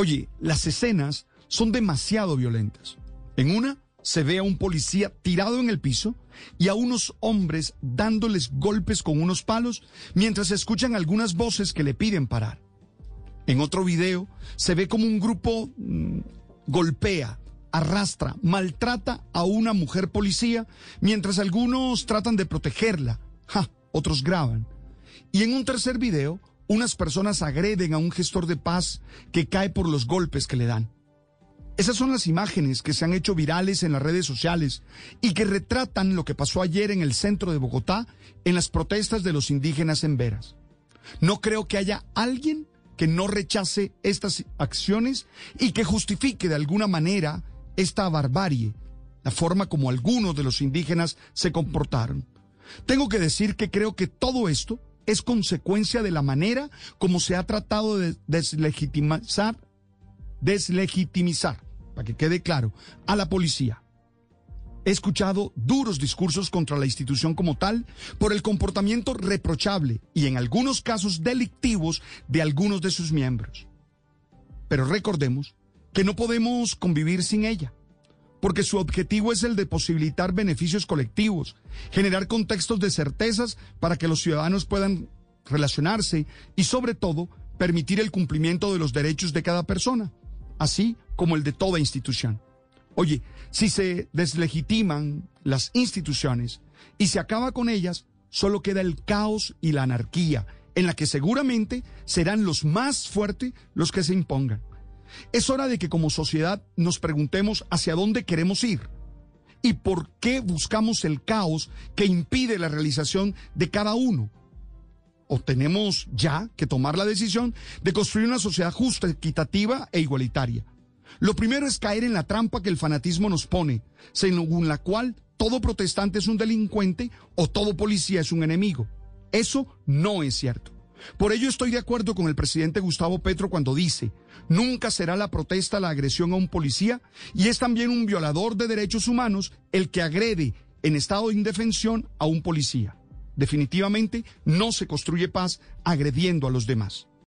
Oye, las escenas son demasiado violentas. En una se ve a un policía tirado en el piso y a unos hombres dándoles golpes con unos palos mientras escuchan algunas voces que le piden parar. En otro video se ve como un grupo mm, golpea, arrastra, maltrata a una mujer policía mientras algunos tratan de protegerla. Ja, otros graban. Y en un tercer video, unas personas agreden a un gestor de paz que cae por los golpes que le dan. Esas son las imágenes que se han hecho virales en las redes sociales y que retratan lo que pasó ayer en el centro de Bogotá en las protestas de los indígenas en Veras. No creo que haya alguien que no rechace estas acciones y que justifique de alguna manera esta barbarie, la forma como algunos de los indígenas se comportaron. Tengo que decir que creo que todo esto es consecuencia de la manera como se ha tratado de deslegitimizar, deslegitimizar, para que quede claro, a la policía. He escuchado duros discursos contra la institución como tal por el comportamiento reprochable y en algunos casos delictivos de algunos de sus miembros. Pero recordemos que no podemos convivir sin ella, porque su objetivo es el de posibilitar beneficios colectivos, generar contextos de certezas para que los ciudadanos puedan relacionarse y sobre todo permitir el cumplimiento de los derechos de cada persona, así como el de toda institución. Oye, si se deslegitiman las instituciones y se acaba con ellas, solo queda el caos y la anarquía, en la que seguramente serán los más fuertes los que se impongan. Es hora de que como sociedad nos preguntemos hacia dónde queremos ir y por qué buscamos el caos que impide la realización de cada uno. O tenemos ya que tomar la decisión de construir una sociedad justa, equitativa e igualitaria. Lo primero es caer en la trampa que el fanatismo nos pone, según la cual todo protestante es un delincuente o todo policía es un enemigo. Eso no es cierto. Por ello estoy de acuerdo con el presidente Gustavo Petro cuando dice, nunca será la protesta la agresión a un policía y es también un violador de derechos humanos el que agrede en estado de indefensión a un policía. Definitivamente no se construye paz agrediendo a los demás.